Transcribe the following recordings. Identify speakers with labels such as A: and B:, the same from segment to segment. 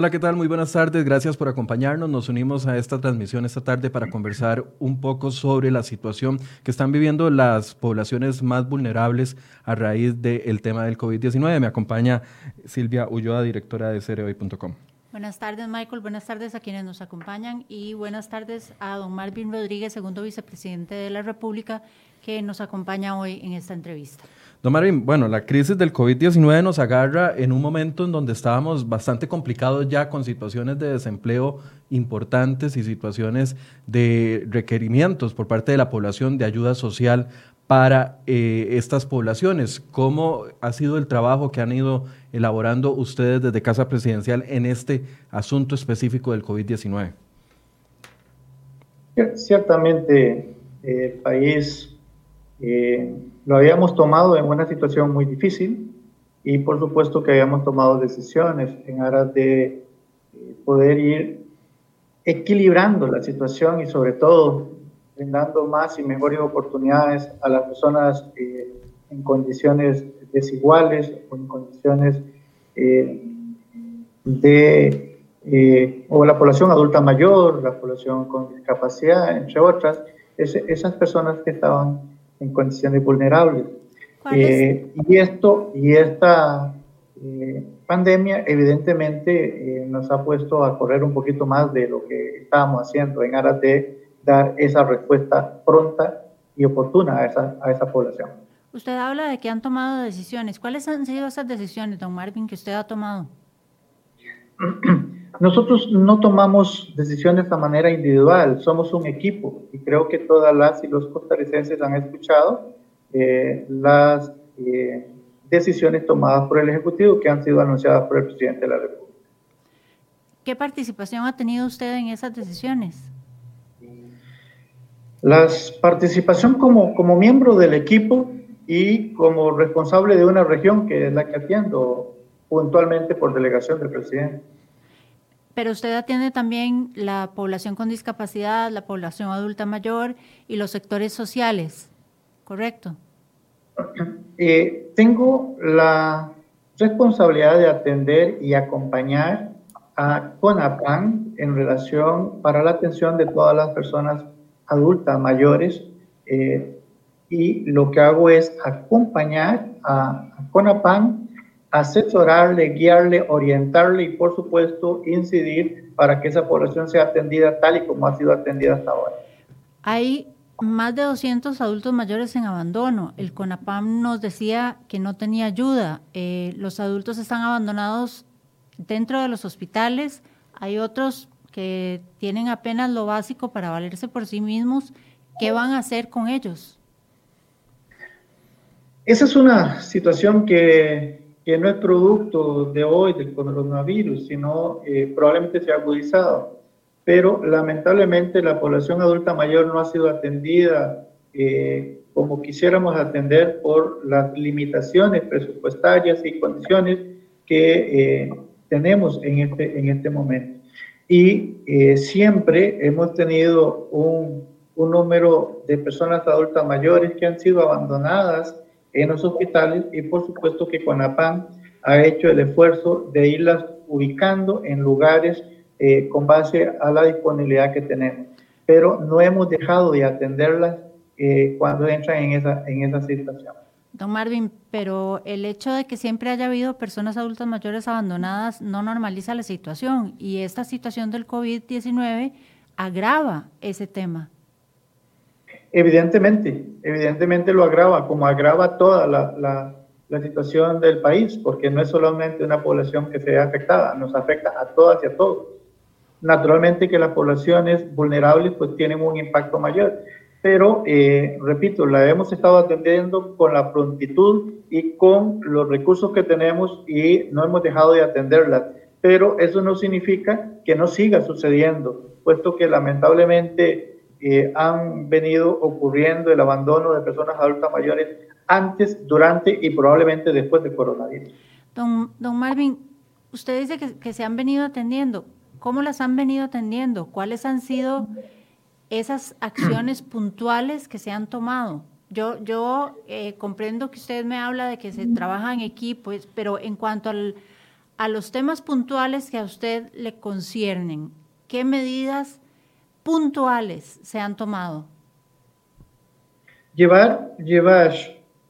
A: Hola, ¿qué tal? Muy buenas tardes. Gracias por acompañarnos. Nos unimos a esta transmisión esta tarde para conversar un poco sobre la situación que están viviendo las poblaciones más vulnerables a raíz del tema del COVID-19. Me acompaña Silvia Ulloa, directora de cereoy.com.
B: Buenas tardes, Michael. Buenas tardes a quienes nos acompañan y buenas tardes a don Marvin Rodríguez, segundo vicepresidente de la República, que nos acompaña hoy en esta entrevista.
A: Don Marvin, bueno, la crisis del COVID-19 nos agarra en un momento en donde estábamos bastante complicados ya con situaciones de desempleo importantes y situaciones de requerimientos por parte de la población de ayuda social para eh, estas poblaciones. ¿Cómo ha sido el trabajo que han ido elaborando ustedes desde Casa Presidencial en este asunto específico del COVID-19?
C: Ciertamente, el país eh, lo habíamos tomado en una situación muy difícil y por supuesto que habíamos tomado decisiones en aras de eh, poder ir equilibrando la situación y sobre todo brindando más y mejores oportunidades a las personas eh, en condiciones desiguales o en condiciones de o la población adulta mayor, la población con discapacidad, entre otras, esas personas que estaban en condiciones vulnerables. Eh, y esto y esta eh, pandemia evidentemente eh, nos ha puesto a correr un poquito más de lo que estábamos haciendo en aras de dar esa respuesta pronta y oportuna a esa, a esa población.
B: Usted habla de que han tomado decisiones. ¿Cuáles han sido esas decisiones, don Marvin, que usted ha tomado?
C: Nosotros no tomamos decisiones de manera individual, somos un equipo y creo que todas las y los costarricenses han escuchado eh, las eh, decisiones tomadas por el Ejecutivo que han sido anunciadas por el presidente de la República.
B: ¿Qué participación ha tenido usted en esas decisiones?
C: La participación como, como miembro del equipo y como responsable de una región que es la que atiendo puntualmente por delegación del presidente.
B: Pero usted atiende también la población con discapacidad, la población adulta mayor y los sectores sociales, ¿correcto?
C: Eh, tengo la responsabilidad de atender y acompañar a CONAPAN en relación para la atención de todas las personas adultas mayores eh, y lo que hago es acompañar a, a asesorarle, guiarle, orientarle y por supuesto incidir para que esa población sea atendida tal y como ha sido atendida hasta ahora.
B: Hay más de 200 adultos mayores en abandono. El CONAPAM nos decía que no tenía ayuda. Eh, los adultos están abandonados dentro de los hospitales. Hay otros que tienen apenas lo básico para valerse por sí mismos. ¿Qué van a hacer con ellos?
C: Esa es una situación que que no es producto de hoy del coronavirus, sino eh, probablemente se ha agudizado. Pero lamentablemente la población adulta mayor no ha sido atendida eh, como quisiéramos atender por las limitaciones presupuestarias y condiciones que eh, tenemos en este, en este momento. Y siempre hemos tenido un, un número de personas adultas mayores que han sido abandonadas en los hospitales y por supuesto que CONAPAN ha hecho el esfuerzo de irlas ubicando en lugares eh, con base a la disponibilidad que tenemos. Pero no hemos dejado de atenderlas eh, cuando entran en esa, en esa situación.
B: Don Marvin, pero el hecho de que siempre haya habido personas adultas mayores abandonadas no normaliza la situación y esta situación del COVID-19 agrava ese tema.
C: Evidentemente, evidentemente lo agrava, como agrava toda la, la, la, situación del país, porque no es solamente una población que se ve afectada, nos afecta a todas y a todos. Naturalmente que las poblaciones vulnerables pues tienen un impacto mayor, pero eh, repito, la hemos estado atendiendo con la prontitud y con los recursos que tenemos y no hemos dejado de atenderlas. Pero eso no significa que no siga sucediendo, puesto que lamentablemente eh, han venido ocurriendo el abandono de personas adultas mayores antes, durante y probablemente después del coronavirus.
B: Don, don Marvin, usted dice que, que, se han venido atendiendo. ¿Cómo las han venido atendiendo? ¿Cuáles han sido esas acciones puntuales que se han tomado? Yo, yo eh, comprendo que usted me habla de que se trabaja en equipo, pero en cuanto al, a los temas puntuales que a usted le conciernen, ¿qué medidas puntuales se han tomado?
C: Llevar, llevar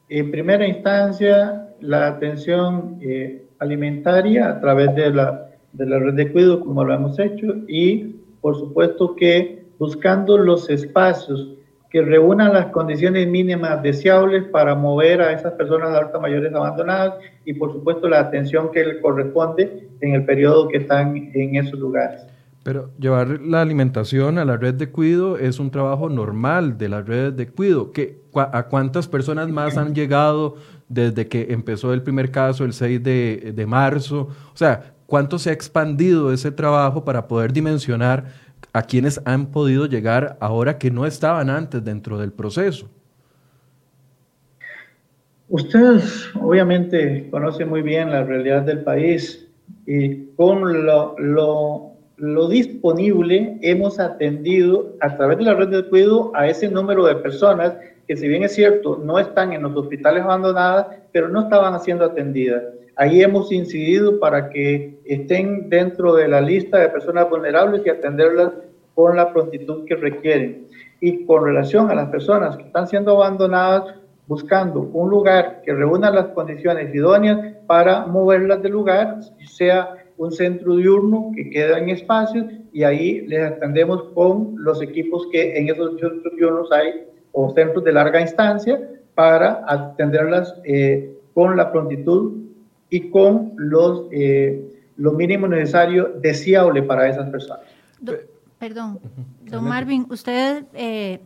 C: en primera instancia la atención eh, alimentaria a través de la, de la red de cuidado, como lo hemos hecho, y por supuesto que buscando los espacios que reúnan las condiciones mínimas deseables para mover a esas personas adultas mayores abandonadas y por supuesto la atención que le corresponde en el periodo que están en esos lugares.
A: Pero llevar la alimentación a la red de cuido es un trabajo normal de las redes de cuido. ¿A cuántas personas más han llegado desde que empezó el primer caso el 6 de, de marzo? O sea, ¿cuánto se ha expandido ese trabajo para poder dimensionar a quienes han podido llegar ahora que no estaban antes dentro del proceso.
C: Ustedes obviamente conocen muy bien la realidad del país y con lo, lo, lo disponible hemos atendido a través de la red de cuidado a ese número de personas que si bien es cierto no están en los hospitales abandonadas, pero no estaban siendo atendidas. Ahí hemos incidido para que estén dentro de la lista de personas vulnerables y atenderlas con la prontitud que requieren. Y con relación a las personas que están siendo abandonadas, buscando un lugar que reúna las condiciones idóneas para moverlas del lugar, sea un centro diurno que queda en espacios y ahí les atendemos con los equipos que en esos centros diurnos hay o centros de larga instancia para atenderlas eh, con la prontitud y con los, eh, lo mínimo necesario deseable para esas personas.
B: perdón, don Marvin, usted eh,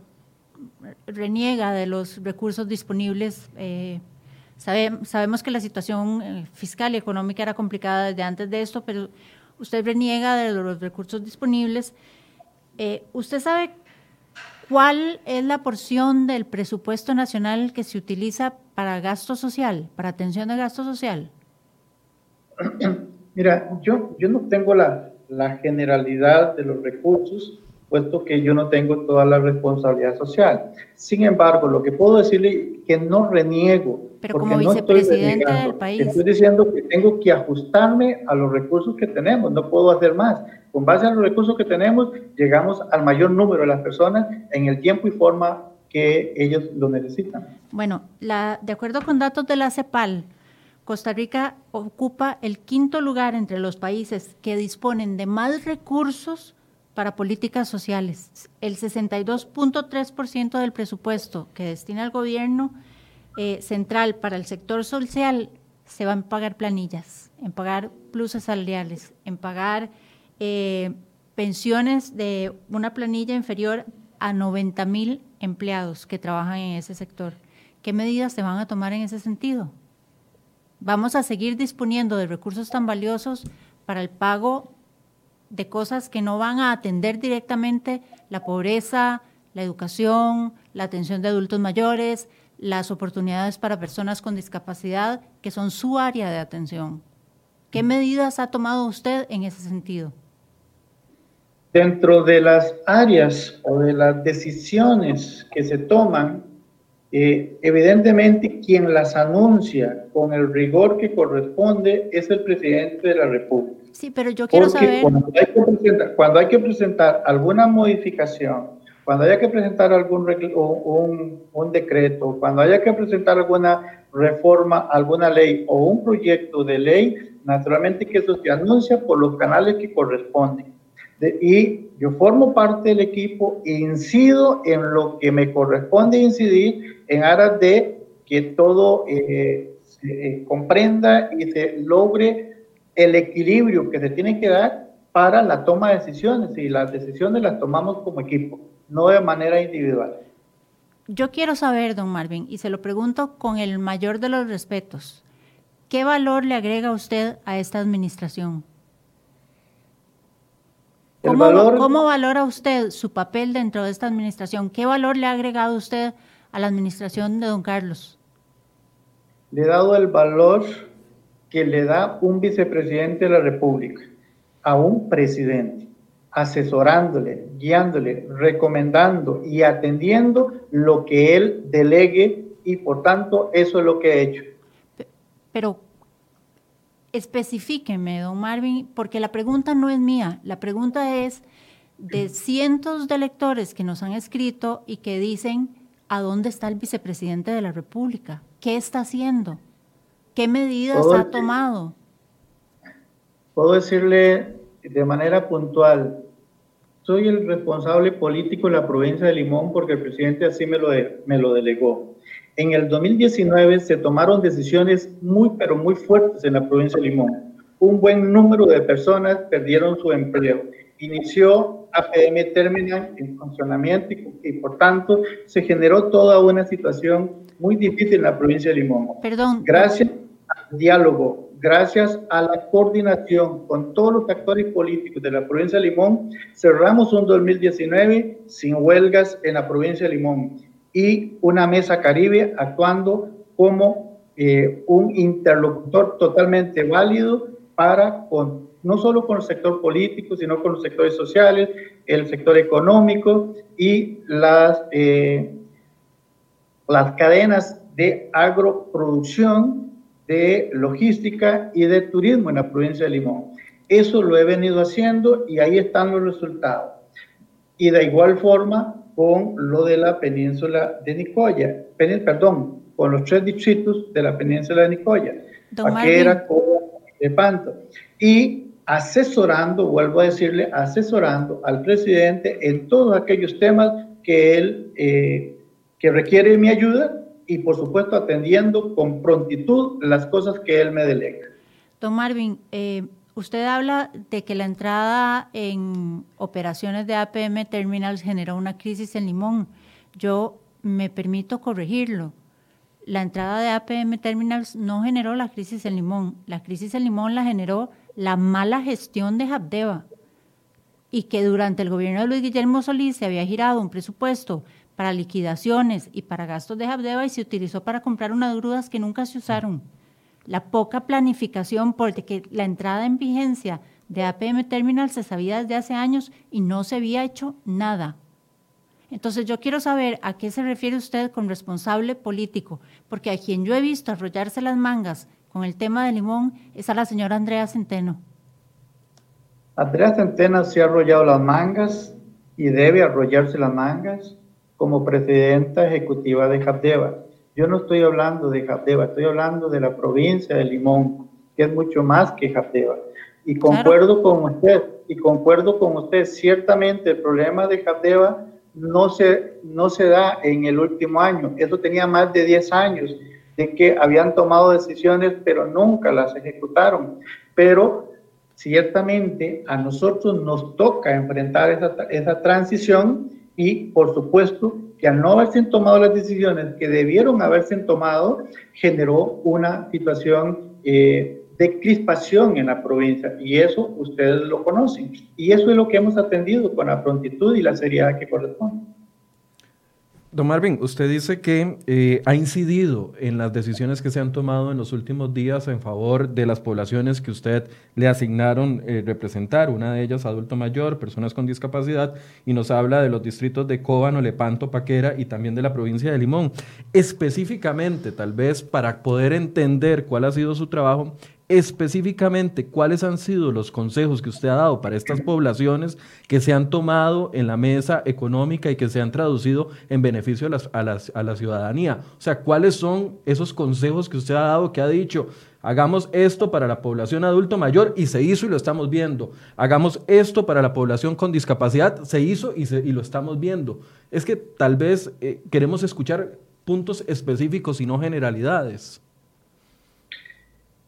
B: reniega de los recursos disponibles. Eh, sabemos que la situación fiscal y económica era complicada desde antes de esto, pero usted reniega de los recursos disponibles. ¿Usted sabe cuál es la porción del presupuesto nacional que se utiliza para gasto social, para atención de gasto social?
C: Mira, yo, no tengo la generalidad de los recursos, puesto que yo no tengo toda la responsabilidad social. Sin embargo, lo que puedo decirle es que no reniego.
B: Pero como vicepresidente del país.
C: Estoy diciendo que tengo que ajustarme a los recursos que tenemos, no puedo hacer más. Con base a los recursos que tenemos, llegamos al mayor número de las personas en el tiempo y forma que ellos lo necesitan.
B: Bueno, la, de acuerdo con datos de la CEPAL, Costa Rica ocupa el quinto lugar entre los países que disponen de más recursos para políticas sociales. El 62.3% del presupuesto que destina el gobierno eh, central para el sector social se va en pagar planillas, en pagar pluses salariales, en pagar eh, pensiones de una planilla inferior a 90 mil empleados que trabajan en ese sector. ¿Qué medidas se van a tomar en ese sentido? vamos a seguir disponiendo de recursos tan valiosos para el pago de cosas que no van a atender directamente la pobreza, la educación, la atención de adultos mayores, las oportunidades para personas con discapacidad, que son su área de atención. ¿Qué medidas ha tomado usted en ese sentido?
C: Dentro de las áreas o de las decisiones que se toman eh, evidentemente, quien las anuncia con el rigor que corresponde es el presidente de la República.
B: Sí, pero yo quiero saber.
C: Cuando hay, que presentar, cuando hay que presentar alguna modificación, cuando haya que presentar algún un, un decreto, cuando haya que presentar alguna reforma, alguna ley o un proyecto de ley, naturalmente que eso se anuncia por los canales que corresponden. Y yo formo parte del equipo incido en lo que me corresponde incidir en aras de que todo eh, se eh, comprenda y se logre el equilibrio que se tiene que dar para la toma de decisiones y las decisiones las tomamos como equipo, no de manera individual.
B: Yo quiero saber, don Marvin, y se lo pregunto con el mayor de los respetos, ¿qué valor le agrega usted a esta administración? ¿Cómo, valora usted su papel dentro de esta administración? ¿Qué valor le ha agregado usted a la administración de don Carlos?
C: Le he dado el valor que le da un vicepresidente de la República a un presidente, asesorándole, guiándole, recomendando y atendiendo lo que él delegue y por tanto eso es lo que he hecho.
B: Pero Especifíqueme, don Marvin, porque la pregunta no es mía, la pregunta es de cientos de lectores que nos han escrito y que dicen, ¿a dónde está el vicepresidente de la República? ¿Qué está haciendo? ¿Qué medidas ha tomado?
C: Puedo decirle de manera puntual, soy el responsable político de la provincia de Limón porque el presidente así me lo, me lo delegó. En el 2019 se tomaron decisiones muy, pero muy fuertes en la provincia de Limón. Un buen número de personas perdieron su empleo. Inició APM Terminal en funcionamiento y, por tanto se generó toda una situación muy difícil en la provincia de Limón.
B: Perdón.
C: Gracias al diálogo, gracias a la coordinación con todos los actores políticos de la provincia de Limón, cerramos un 2019 sin huelgas en la provincia de Limón y una mesa caribe actuando como eh, un interlocutor totalmente válido para con, no solo con el sector político, sino con los sectores sociales, el sector económico y las, eh, las cadenas de agroproducción de logística y de turismo en la provincia de Limón. Eso lo he venido haciendo y ahí están los resultados. Y de igual forma con lo de la península de Nicoya, perdón, con los tres distritos de la península de Nicoya, Paquera, Coba de Panto. Y asesorando, vuelvo a decirle, asesorando al presidente en todos aquellos temas que él, eh, que requiere mi ayuda y por supuesto atendiendo con prontitud las cosas que él me delega.
B: Don Marvin, eh, usted habla de que la entrada en operaciones de APM Terminals generó una crisis en Limón. Yo me permito corregirlo. La entrada de APM Terminals no generó la crisis en Limón. La crisis en Limón la generó la mala gestión de Habdeba y que durante el gobierno de Luis Guillermo Solís se había girado un presupuesto para liquidaciones y para gastos de Habdeba y se utilizó para comprar unas grúas que nunca se usaron. La poca planificación, porque la entrada en vigencia de APM Terminal se sabía desde hace años y no se había hecho nada. Entonces yo quiero saber a qué se refiere usted con responsable político, porque a quien yo he visto arrollarse las mangas con el tema de Limón es a la señora Andrea Centeno.
C: Andrea Centeno se ha arrollado las mangas y debe arrollarse las mangas como presidenta ejecutiva de Jabdeva. Yo no estoy hablando de Jabdeva, estoy hablando de la provincia de Limón, que es mucho más que Jabdeva. Y concuerdo con usted, y concuerdo con usted, ciertamente el problema de Jabdeva no se, no se da en el último año, eso tenía más de 10 años de que habían tomado decisiones, pero nunca las ejecutaron. Pero ciertamente a nosotros nos toca enfrentar esa, esa transición y por supuesto que al no haberse tomado las decisiones que debieron haberse tomado, generó una situación eh, de crispación en la provincia y eso ustedes lo conocen y eso es lo que hemos atendido con la prontitud y la seriedad que corresponde.
A: Don Marvin, usted dice que eh, ha incidido en las decisiones que se han tomado en los últimos días en favor de las poblaciones que usted le asignaron eh, representar, una de ellas adulto mayor, personas con discapacidad, y nos habla de los distritos de Cóbano, Lepanto, Paquera y también de la provincia de Limón. Específicamente, tal vez para poder entender cuál ha sido su trabajo, específicamente cuáles han sido los consejos que usted ha dado para estas poblaciones que se han tomado en la mesa económica y que se han traducido en beneficio a, la ciudadanía. O sea, cuáles son esos consejos que usted ha dado que ha dicho, hagamos esto para la población adulto mayor y se hizo y lo estamos viendo. Hagamos esto para la población con discapacidad, se hizo y, y lo estamos viendo. Es que tal vez eh, queremos escuchar puntos específicos y no generalidades.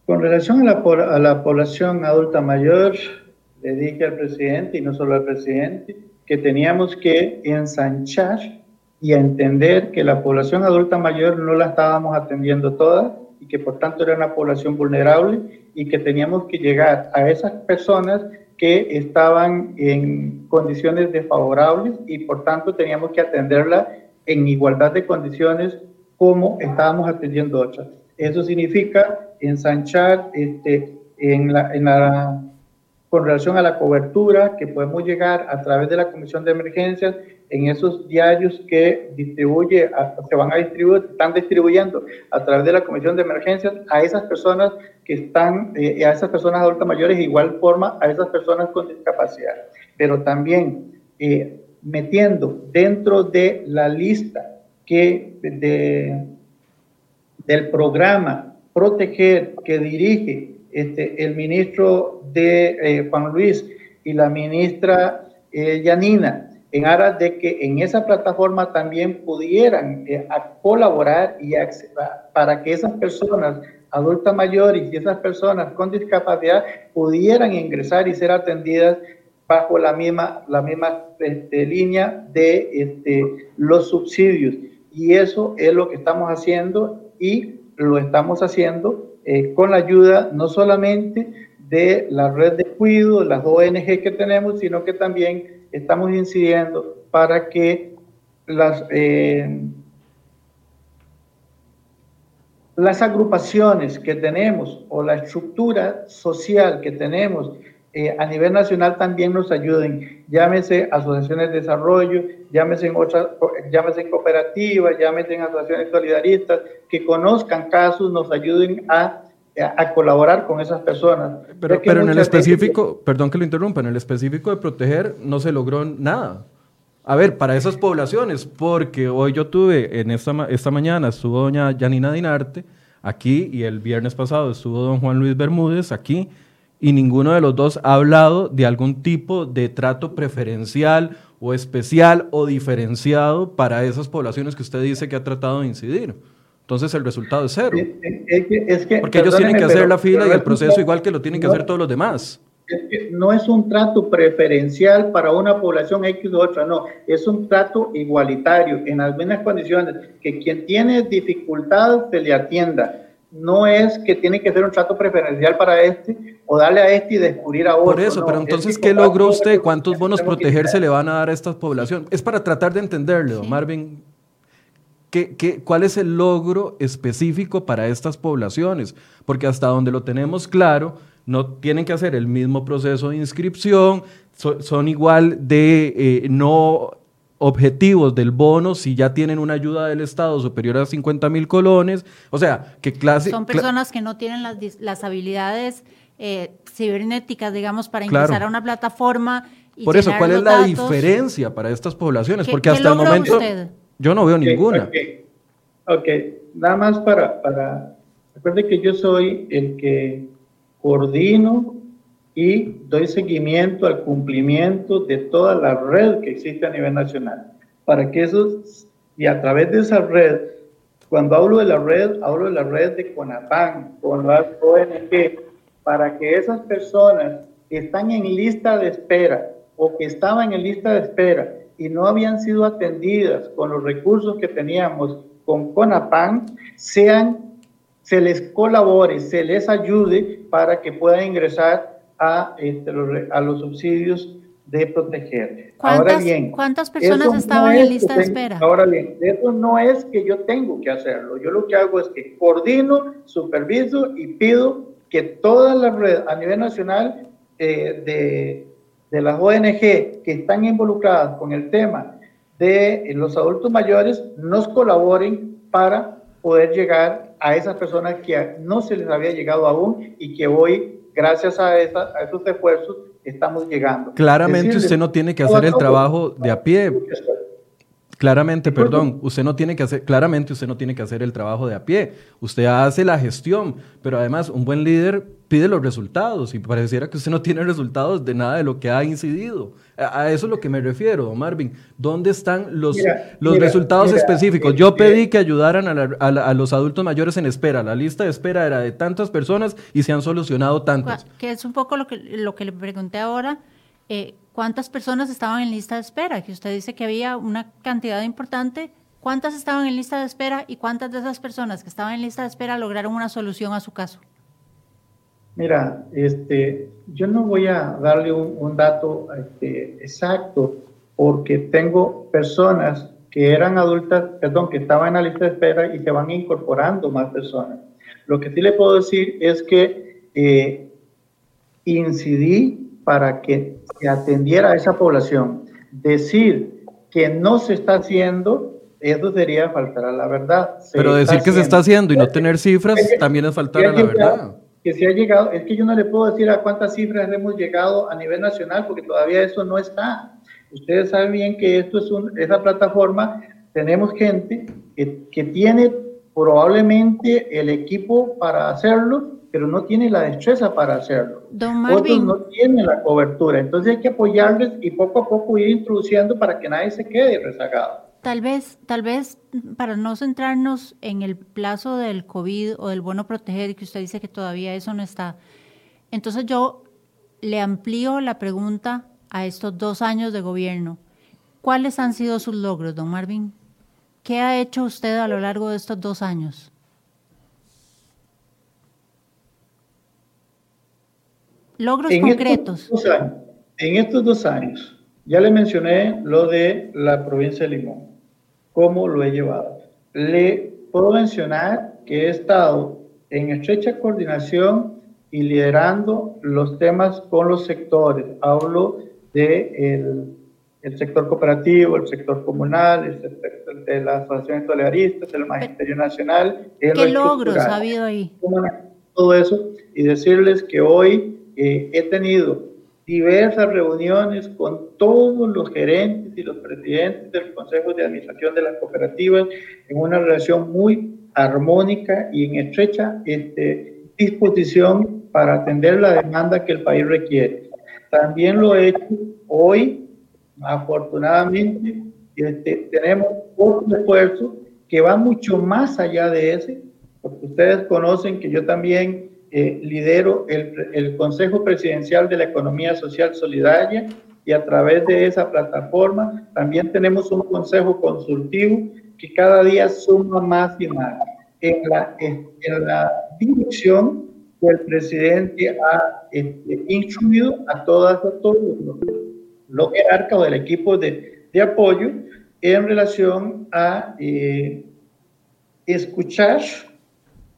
C: Con relación a la, población adulta mayor, le dije al presidente, y no solo al presidente, que teníamos que ensanchar y entender que la población adulta mayor no la estábamos atendiendo toda y que por tanto era una población vulnerable y que teníamos que llegar a esas personas que estaban en condiciones desfavorables y por tanto teníamos que atenderla en igualdad de condiciones como estábamos atendiendo otras. Eso significa ensanchar este, en, la, en, la, con relación a la cobertura que podemos llegar a través de la Comisión de Emergencias en esos diarios que distribuye, se van a distribuir, están distribuyendo a través de la Comisión de Emergencias a esas personas que están, eh, a esas personas adultas mayores, de igual forma a esas personas con discapacidad. Pero también eh, metiendo dentro de la lista que de, del programa Proteger que dirige este, el ministro de eh, Juan Luis y la ministra Yanina, en aras de que en esa plataforma también pudieran eh, colaborar y para que esas personas adultas mayores y esas personas con discapacidad pudieran ingresar y ser atendidas bajo la misma, la misma este, línea de este, los subsidios. Y eso es lo que estamos haciendo y lo estamos haciendo eh, con la ayuda no solamente de la red de cuidado, las ONG que tenemos, sino que también estamos incidiendo para que las, eh, las agrupaciones que tenemos o la estructura social que tenemos eh, a nivel nacional también nos ayuden. Llámese asociaciones de desarrollo, llámese otras, llámese cooperativas, llámese asociaciones solidaristas, que conozcan casos, nos ayuden a a colaborar con esas personas.
A: Pero, pero en el específico, perdón que lo interrumpa, en el específico de proteger no se logró nada. A ver, para esas poblaciones, porque hoy yo tuve, en esta, esta mañana estuvo doña Janina Dinarte aquí y el viernes pasado estuvo don Juan Luis Bermúdez aquí y ninguno de los dos ha hablado de algún tipo de trato preferencial o especial o diferenciado para esas poblaciones que usted dice que ha tratado de incidir. Entonces el resultado es cero. Porque ellos tienen que hacer la fila y el proceso igual que lo tienen que hacer todos los demás.
C: no es un trato preferencial para una población X u otra, no, es un trato igualitario en las mismas condiciones, que quien tiene dificultad se le atienda. No es que tiene que ser un trato preferencial para este o darle a este y descubrir a otro.
A: Por eso, pero entonces, ¿qué logró usted? ¿Cuántos bonos proteger se le van a dar a esta población? Es para tratar de entenderle, Marvin. ¿Qué, cuál es el logro específico para estas poblaciones? Porque hasta donde lo tenemos claro, no tienen que hacer el mismo proceso de inscripción, son igual de eh, no objetivos del bono si ya tienen una ayuda del Estado superior a 50 mil colones. O sea, ¿qué clase?
B: Son personas que no tienen las, habilidades eh, cibernéticas, digamos, para ingresar a una plataforma.
A: Y Por eso, ¿cuál es la diferencia para estas poblaciones? Porque hasta el momento... Yo no veo ninguna.
C: Ok, nada más para, para, recuerde que yo soy el que coordino y doy seguimiento al cumplimiento de toda la red que existe a nivel nacional. Para que eso, y a través de esa red, cuando hablo de la red, hablo de la red de CONAPAN, con las ONG, para que esas personas que están en lista de espera o que estaban en lista de espera y no habían sido atendidas con los recursos que teníamos con CONAPAN, sean, se les colabore, se les ayude para que puedan ingresar a, este, los, a los subsidios de proteger.
B: Ahora bien, ¿cuántas personas estaban en lista de espera?
C: Ahora bien, eso no es que yo tengo que hacerlo. Yo lo que hago es que coordino, superviso y pido que toda la red a nivel nacional eh, de de las ONG que están involucradas con el tema de los adultos mayores nos colaboren para poder llegar a esas personas que no se les había llegado aún y que hoy, gracias a, esa, a esos esfuerzos, estamos llegando.
A: Claramente usted no tiene que hacer el trabajo de a pie. Claramente, perdón, usted no tiene que hacer, claramente usted no tiene que hacer el trabajo de a pie. Usted hace la gestión, pero además un buen líder pide los resultados y pareciera que usted no tiene resultados de nada de lo que ha incidido. A, eso es lo que me refiero, Marvin. ¿Dónde están los, los resultados específicos? Yo pedí que ayudaran a, los adultos mayores en espera. La lista de espera era de tantas personas y se han solucionado tantas.
B: Que es un poco lo que, lo que le pregunté ahora. Eh, ¿Cuántas personas estaban en lista de espera? Que usted dice que había una cantidad importante. ¿Cuántas estaban en lista de espera y cuántas de esas personas que estaban en lista de espera lograron una solución a su caso?
C: Mira, este, yo no voy a darle un, dato este, exacto porque tengo personas que eran adultas, perdón, que estaban en la lista de espera y se van incorporando más personas. Lo que sí le puedo decir es que eh, incidí para que se atendiera a esa población. Decir que no se está haciendo, eso sería faltar a la verdad.
A: Pero decir que se está haciendo y no tener cifras también es faltar a la verdad.
C: Que se ha llegado, es que yo no le puedo decir a cuántas cifras hemos llegado a nivel nacional porque todavía eso no está. Ustedes saben bien que esto es un, esa plataforma, tenemos gente que, que tiene probablemente el equipo para hacerlo, pero no tiene la destreza para hacerlo. Don Otros no tienen la cobertura. Entonces hay que apoyarles y poco a poco ir introduciendo para que nadie se quede rezagado.
B: Tal vez, tal vez para no centrarnos en el plazo del COVID o del bono proteger, que usted dice que todavía eso no está. Entonces yo le amplío la pregunta a estos dos años de gobierno. ¿Cuáles han sido sus logros, don Marvin? ¿Qué ha hecho usted a lo largo de estos dos años? Logros concretos.
C: en estos dos años, ya le mencioné lo de la provincia de Limón, cómo lo he llevado. Le puedo mencionar que he estado en estrecha coordinación y liderando los temas con los sectores. Hablo del el sector cooperativo, el sector comunal, el de las asociaciones toleristas, el Magisterio Nacional.
B: ¿Qué logros ha habido ahí?
C: Todo eso y decirles que hoy he tenido diversas reuniones con todos los gerentes y los presidentes del Consejo de Administración de las cooperativas en una relación muy armónica y en estrecha este, disposición para atender la demanda que el país requiere. También lo he hecho hoy, afortunadamente, este, tenemos otro esfuerzo que va mucho más allá de ese, porque ustedes conocen que yo también eh, lidero el, el, Consejo Presidencial de la Economía Social Solidaria y a través de esa plataforma también tenemos un consejo consultivo que cada día suma más y más. En la, en, la dirección que el presidente ha este, instruido a todas, a todos los, los jerarcas del equipo de, de, apoyo en relación a eh, escuchar,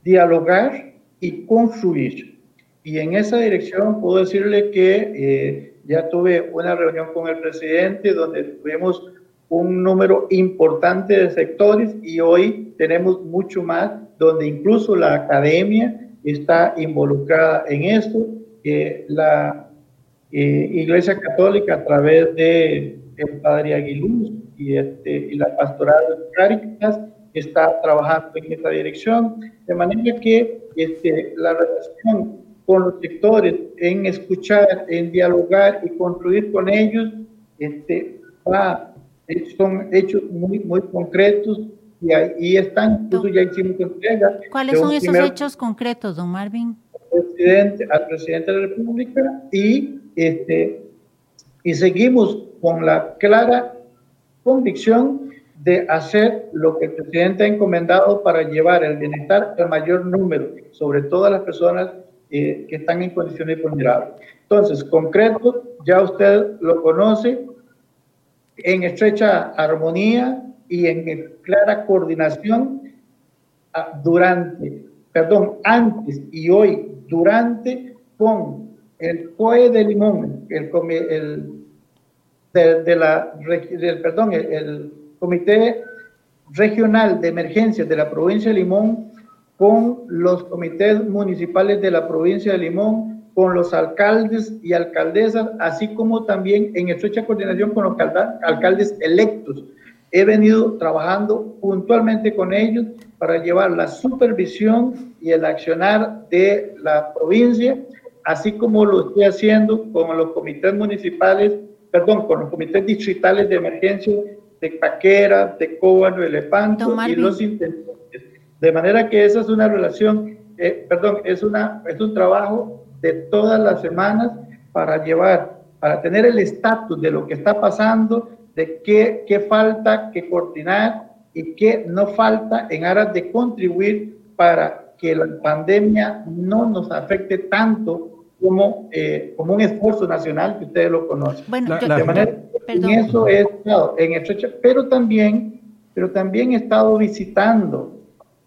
C: dialogar y construir. Y en esa dirección puedo decirle que eh, ya tuve una reunión con el presidente donde tuvimos un número importante de sectores y hoy tenemos mucho más, donde incluso la academia está involucrada en esto. Eh, la eh, Iglesia Católica a través de el Padre Aguiluz y, este, y la Pastoral de Cáritas está trabajando en esta dirección, de manera que este, la relación con los sectores, en escuchar, en dialogar y construir con ellos, este, va, son hechos muy, muy concretos y ahí están, incluso ya hicimos entrega.
B: ¿Cuáles son esos hechos concretos, don Marvin?
C: Al presidente, al presidente de la República y, este, y seguimos con la clara convicción de hacer lo que el presidente ha encomendado para llevar el bienestar al mayor número, sobre todas las personas eh, que están en condiciones vulnerables. Entonces, concreto, ya usted lo conoce, en estrecha armonía y en clara coordinación ah, durante, perdón, antes y hoy, durante, con el COE de Limón, el, el de, la, del, perdón, el Comité Regional de Emergencias de la provincia de Limón con los comités municipales de la provincia de Limón, con los alcaldes y alcaldesas, así como también en estrecha coordinación con los alcaldes electos. He venido trabajando puntualmente con ellos para llevar la supervisión y el accionar de la provincia, así como lo estoy haciendo con los comités municipales, perdón, con los comités distritales de emergencia de Paquera, de Cóbano, Elefanto y los intendentes. De manera que esa es una relación, eh, perdón, es, una, es un trabajo de todas las semanas para llevar, para tener el estatus de lo que está pasando, de qué, qué falta que coordinar y qué no falta en aras de contribuir para que la pandemia no nos afecte tanto como, eh, como un esfuerzo nacional que ustedes lo conocen. Bueno, de manera, en eso he estado, en estrecha, pero también, pero también he estado visitando,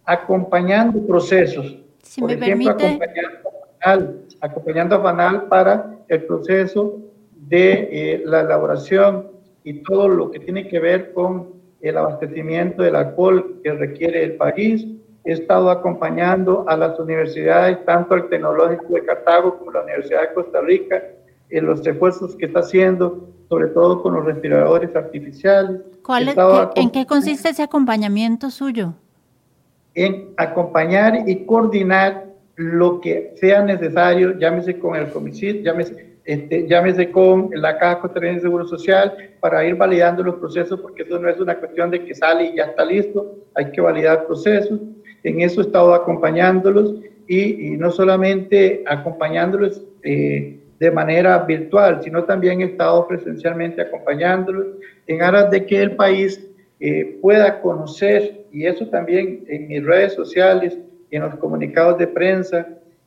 C: acompañando procesos.
B: Si Por me ejemplo,
C: acompañando, a Fanal, acompañando a Fanal para el proceso de eh, la elaboración y todo lo que tiene que ver con el abastecimiento del alcohol que requiere el país. He estado acompañando a las universidades, tanto el Tecnológico de Cartago como la Universidad de Costa Rica, en los esfuerzos que está haciendo, sobre todo con los respiradores artificiales.
B: ¿En qué consiste ese acompañamiento suyo?
C: En acompañar y coordinar lo que sea necesario, llámese con el comicid, llámese, este, llámese con la Caja Costarricense de Seguro Social, para ir validando los procesos, porque eso no es una cuestión de que sale y ya está listo, hay que validar procesos. En eso he estado acompañándolos y, no solamente acompañándolos eh, de manera virtual, sino también he estado presencialmente acompañándolos en aras de que el país eh, pueda conocer, y eso también en mis redes sociales, y en los comunicados de prensa,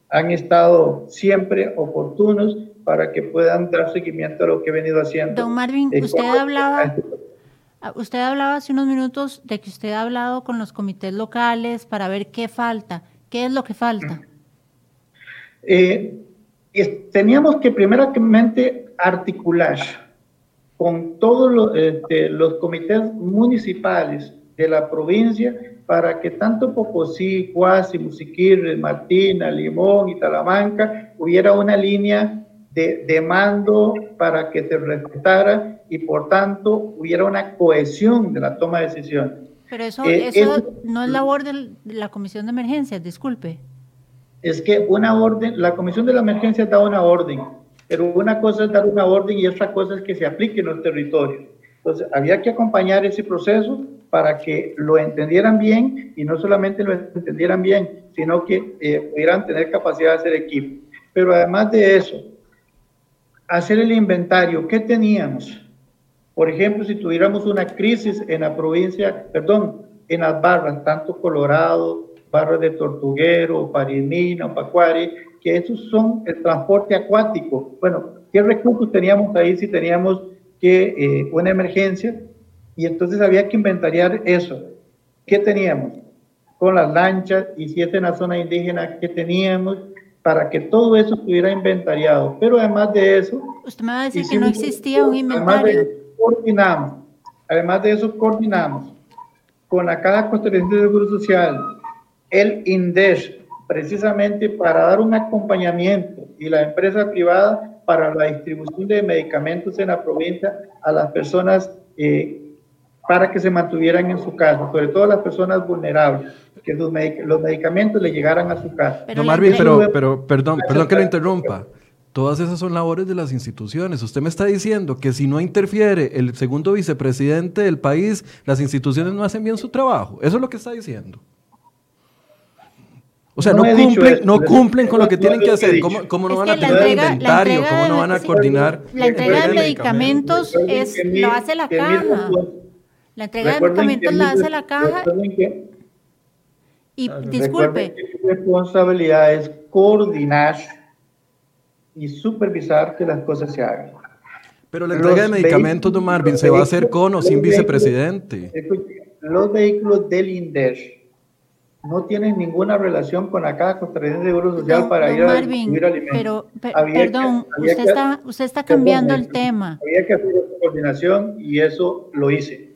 C: han estado siempre oportunos para que puedan dar seguimiento a lo que he venido haciendo.
B: Don Marvin, usted hablaba, usted hablaba hace unos minutos de que usted ha hablado con los comités locales para ver qué falta. ¿Qué es lo que falta?
C: Eh, teníamos que primeramente articular con todos los, este, los comités municipales de la provincia para que tanto Pocosí, Cuasi, Musiquirres, Martina, Limón y Talamanca hubiera una línea de, de, mando para que se respetara y por tanto hubiera una cohesión de la toma de decisiones.
B: Pero eso, eh, eso, no es labor de la Comisión de Emergencias, disculpe.
C: Es que una orden, la Comisión de la Emergencia da una orden, pero una cosa es dar una orden y otra cosa es que se aplique en los territorios. Entonces, había que acompañar ese proceso para que lo entendieran bien y no solamente lo entendieran bien, sino que eh, pudieran tener capacidad de hacer equipo. Pero además de eso, hacer el inventario, ¿qué teníamos? Por ejemplo, si tuviéramos una crisis en la provincia, perdón, en las barras, tanto Colorado, barras de Tortuguero, Parimina, Pacuari, que esos son el transporte acuático. Bueno, ¿qué recursos teníamos ahí si teníamos que eh, una emergencia? Y entonces había que inventariar eso. ¿Qué teníamos? Con las lanchas, y si es en la zona indígena, ¿qué teníamos? Para que todo eso estuviera inventariado. Pero además de eso...
B: Usted me va a decir que no existía un inventario.
C: Además de eso, coordinamos. Además de eso, coordinamos con la Caja Costarricense de Seguro Social, el INDES, precisamente para dar un acompañamiento y la empresa privada para la distribución de medicamentos en la provincia a las personas eh, para que se mantuvieran en su casa, sobre todo las personas vulnerables, que los, medicamentos le llegaran a su casa.
A: no, Marvin, pero, pero perdón, perdón que lo interrumpa. Todas esas son labores de las instituciones. Usted me está diciendo que si no interfiere el segundo vicepresidente del país, las instituciones no hacen bien su trabajo. Eso es lo que está diciendo. O sea, no, cumplen, no cumplen con lo que tienen que hacer. ¿Cómo, cómo no van a tener inventario? ¿Cómo no van a coordinar?
B: La entrega de medicamentos es, lo hace la caja. La entrega de medicamentos la hace la caja. y disculpe.
C: su responsabilidad es coordinar y supervisar que las cosas se hagan.
A: Pero la entrega de medicamentos, don Marvin, se va a hacer con o sin vicepresidente.
C: Los vehículos del INDER no tienen ninguna relación con la Caja Costarricense de Seguro Social para ir a distribuir alimentos.
B: Pero, perdón, usted, está, usted está cambiando el tema.
C: Había que hacer coordinación y eso lo hice.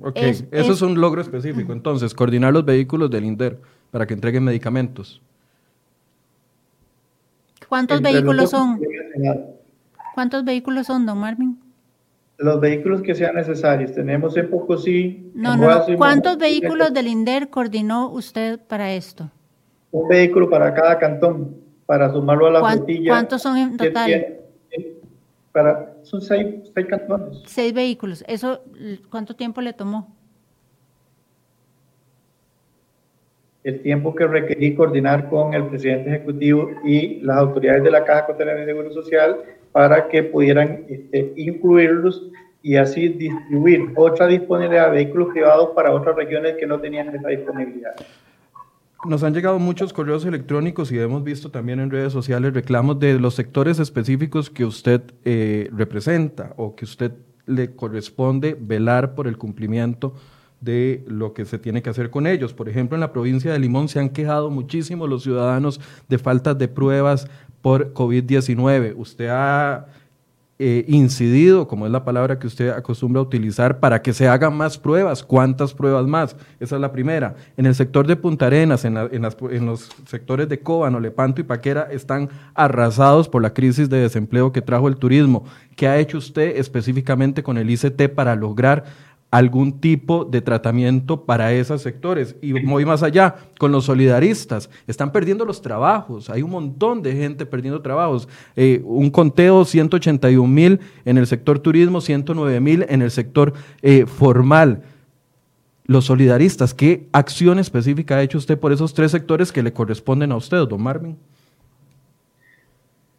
A: Ok, eso es, un logro específico. Entonces, coordinar los vehículos del INDER para que entreguen medicamentos.
B: ¿Cuántos vehículos son? ¿Cuántos vehículos son, don Marvin?
C: Los vehículos que sean necesarios. Tenemos en Pocosí.
B: No, no, ¿Cuántos vehículos del INDER coordinó usted para esto?
C: Un vehículo para cada cantón, para sumarlo a la flotilla.
B: ¿Cuántos son en total?
C: para, son seis, seis cantones.
B: Seis vehículos. ¿Eso cuánto tiempo le tomó?
C: El tiempo que requerí coordinar con el presidente ejecutivo y las autoridades de la Caja Costarricense de Seguro Social para que pudieran este, incluirlos y así distribuir otra disponibilidad de vehículos privados para otras regiones que no tenían esa disponibilidad.
A: Nos han llegado muchos correos electrónicos y hemos visto también en redes sociales reclamos de los sectores específicos que usted eh, representa o que usted le corresponde velar por el cumplimiento de lo que se tiene que hacer con ellos. Por ejemplo, en la provincia de Limón se han quejado muchísimo los ciudadanos de faltas de pruebas por COVID-19. Usted ha eh, incidido, como es la palabra que usted acostumbra utilizar, para que se hagan más pruebas. ¿Cuántas pruebas más? Esa es la primera. En el sector de Punta Arenas, en, en los sectores de Cóbano, Lepanto y Paquera, están arrasados por la crisis de desempleo que trajo el turismo. ¿Qué ha hecho usted específicamente con el ICT para lograr algún tipo de tratamiento para esos sectores. Y voy más allá, con los solidaristas, están perdiendo los trabajos, hay un montón de gente perdiendo trabajos. Eh, un conteo, 181 mil en el sector turismo, 109 mil en el sector eh, formal. Los solidaristas, ¿qué acción específica ha hecho usted por esos tres sectores que le corresponden a usted, don Marvin?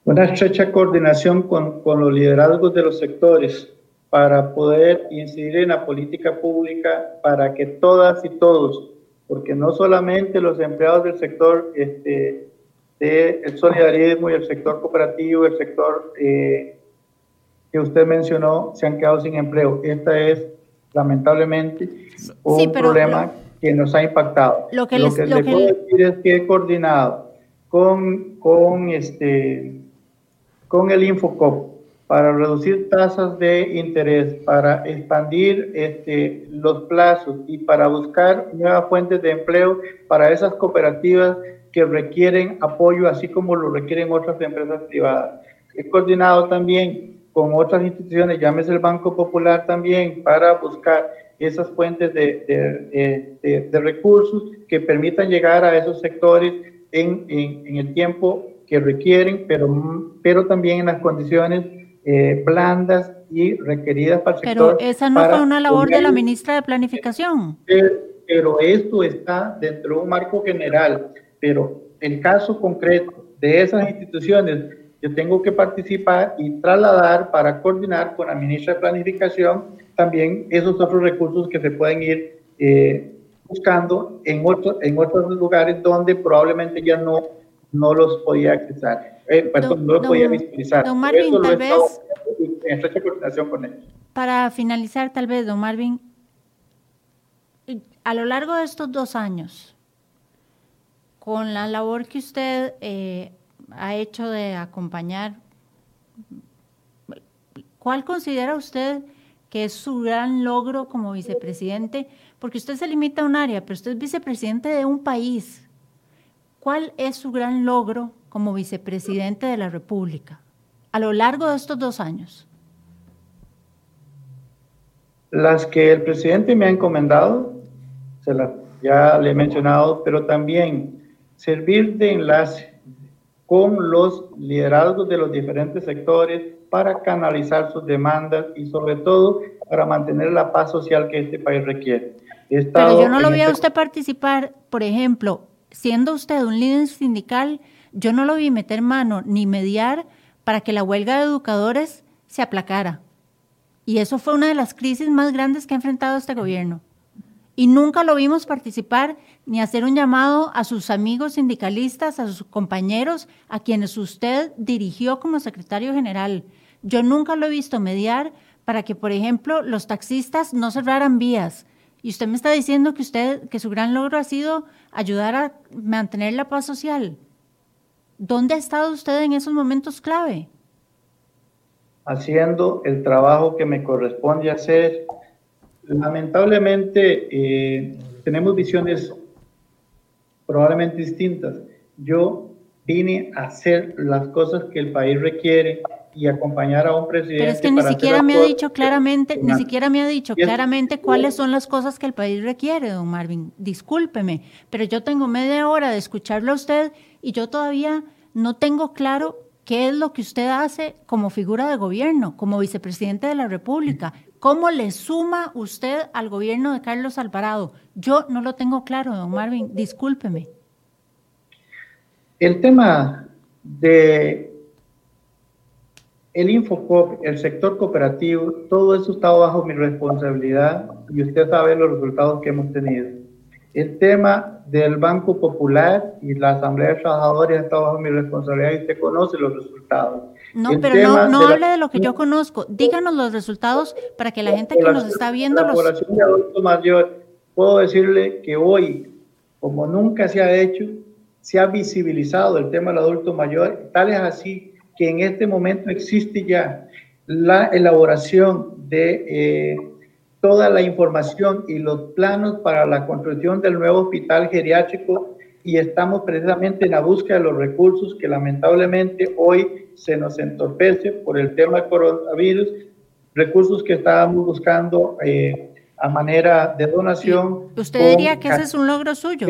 C: Una estrecha coordinación con, con los liderazgos de los sectores para poder incidir en la política pública para que todas y todos, porque no solamente los empleados del sector este, del solidarismo y el sector cooperativo, el sector eh, que usted mencionó, se han quedado sin empleo. Esta es lamentablemente un problema que nos ha impactado. Lo que, les, puedo decir es que he coordinado con, con, este, con el Infocop para reducir tasas de interés, para expandir este, los plazos y para buscar nuevas fuentes de empleo para esas cooperativas que requieren apoyo, así como lo requieren otras empresas privadas. He coordinado también con otras instituciones, llámese el Banco Popular también, para buscar esas fuentes de, recursos que permitan llegar a esos sectores en, en, en el tiempo que requieren, pero, pero también en las condiciones eh, blandas y requeridas para el
B: sector. Pero esa no fue una labor de la ministra de Planificación.
C: Pero, esto está dentro de un marco general. Pero el caso concreto de esas instituciones, yo tengo que participar y trasladar para coordinar con la ministra de Planificación también esos otros recursos que se pueden ir eh, buscando en, otros en otros lugares donde probablemente ya no, no los podía accesar eh, perdón, no lo podía visibilizar.
B: Don Marvin, tal vez... En coordinación con ellos. Para finalizar, tal vez, don Marvin, a lo largo de estos dos años, con la labor que usted eh, ha hecho de acompañar, ¿cuál considera usted que es su gran logro como vicepresidente? Porque usted se limita a un área, pero usted es vicepresidente de un país. ¿Cuál es su gran logro como vicepresidente de la República a lo largo de estos dos años?
C: Las que el presidente me ha encomendado, se las ya le he mencionado, pero también servir de enlace con los liderazgos de los diferentes sectores para canalizar sus demandas y sobre todo para mantener la paz social que este país requiere.
B: Pero yo no lo vi a este usted participar, por ejemplo, siendo usted un líder sindical, yo no lo vi meter mano ni mediar para que la huelga de educadores se aplacara. Y eso fue una de las crisis más grandes que ha enfrentado este gobierno. Y nunca lo vimos participar ni hacer un llamado a sus amigos sindicalistas, a sus compañeros, a quienes usted dirigió como secretario general. Yo nunca lo he visto mediar para que, por ejemplo, los taxistas no cerraran vías. Y usted me está diciendo que usted que su gran logro ha sido ayudar a mantener la paz social. ¿Dónde ha estado usted en esos momentos clave?
C: Haciendo el trabajo que me corresponde hacer. Lamentablemente eh, tenemos visiones probablemente distintas. Yo vine a hacer las cosas que el país requiere y acompañar a un presidente.
B: Pero es que ni siquiera me ha dicho claramente, ni siquiera me ha dicho claramente cuáles son las cosas que el país requiere, don Marvin. Discúlpeme, pero yo tengo media hora de escucharlo a usted y yo todavía no tengo claro qué es lo que usted hace como figura de gobierno, como vicepresidente de la República. ¿Cómo le suma usted al gobierno de Carlos Alvarado? Yo no lo tengo claro, don Marvin, discúlpeme.
C: El tema de el Infocop, el sector cooperativo, todo eso está bajo mi responsabilidad y usted sabe los resultados que hemos tenido. El tema del Banco Popular y la Asamblea de Trabajadores está bajo mi responsabilidad y usted conoce los resultados.
B: No, pero no, hable de lo que yo conozco. Díganos los resultados para que la gente que nos está viendo
C: la población de adultos mayores, puedo decirle que hoy, como nunca se ha hecho, se ha visibilizado el tema del adulto mayor, tal es así que en este momento existe ya la elaboración de eh, toda la información y los planos para la construcción del nuevo hospital geriátrico y estamos precisamente en la búsqueda de los recursos que lamentablemente hoy se nos entorpece por el tema del coronavirus, recursos que estábamos buscando eh, a manera de donación.
B: ¿Usted diría que ese es un logro suyo?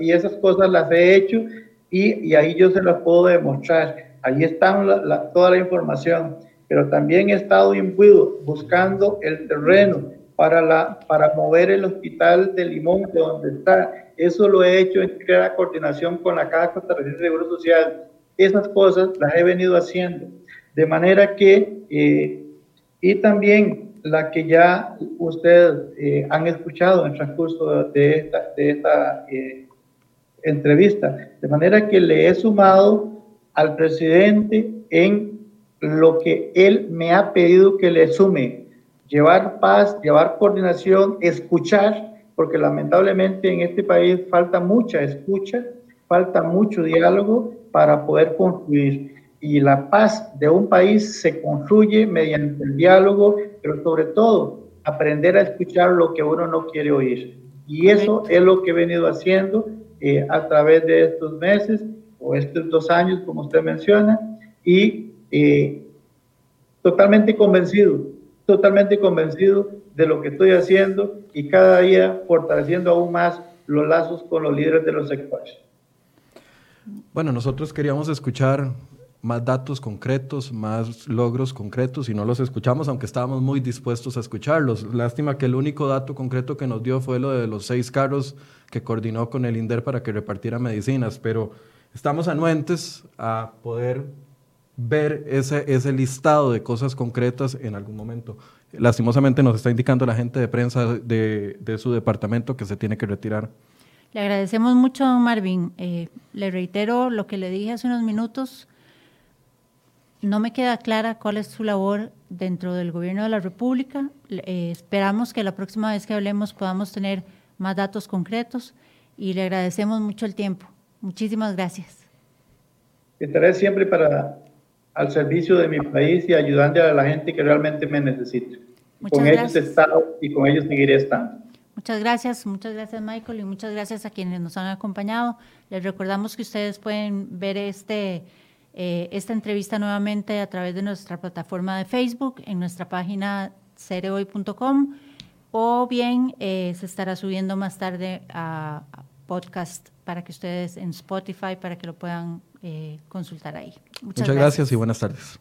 C: Y esas cosas las he hecho y, y ahí yo se las puedo demostrar. Ahí está toda la información pero también he estado imbuido buscando el terreno para, para mover el hospital de Limón de donde está. Eso lo he hecho en clara coordinación con la Caja Costarricense de Seguro Social. Esas cosas las he venido haciendo. De manera que, eh, y también la que ya ustedes eh, han escuchado en el transcurso de esta, de esta eh, entrevista. De manera que le he sumado al presidente en lo que Él me ha pedido que le sume, llevar paz, llevar coordinación, escuchar, porque lamentablemente en este país falta mucha escucha, falta mucho diálogo para poder construir. Y la paz de un país se construye mediante el diálogo, pero sobre todo aprender a escuchar lo que uno no quiere oír. Y eso es lo que he venido haciendo eh, a través de estos meses o estos dos años, como usted menciona, y eh, totalmente convencido, totalmente convencido de lo que estoy haciendo y cada día fortaleciendo aún más los lazos con los líderes de los sectores.
A: Bueno, nosotros queríamos escuchar más datos concretos, más logros concretos y no los escuchamos, aunque estábamos muy dispuestos a escucharlos. Lástima que el único dato concreto que nos dio fue lo de los seis carros que coordinó con el INDER para que repartiera medicinas, pero estamos anuentes a poder ver ese, ese listado de cosas concretas en algún momento. Lastimosamente nos está indicando la gente de prensa de, de su departamento que se tiene que retirar.
B: Le agradecemos mucho, Marvin. Eh, le reitero lo que le dije hace unos minutos. No me queda clara cuál es su labor dentro del gobierno de la República. Eh, esperamos que la próxima vez que hablemos podamos tener más datos concretos y le agradecemos mucho el tiempo. Muchísimas gracias.
C: Estaré siempre para al servicio de mi país y ayudando a la gente que realmente me necesita. Muchas con ellos he estado y con ellos seguiré estando.
B: Muchas gracias, muchas gracias Michael y muchas gracias a quienes nos han acompañado. Les recordamos que ustedes pueden ver este, eh, esta entrevista nuevamente a través de nuestra plataforma de Facebook, en nuestra página cereoy.com o bien eh, se estará subiendo más tarde a, a podcast para que ustedes en Spotify, para que lo puedan eh, consultar ahí.
A: Muchas, gracias y buenas tardes.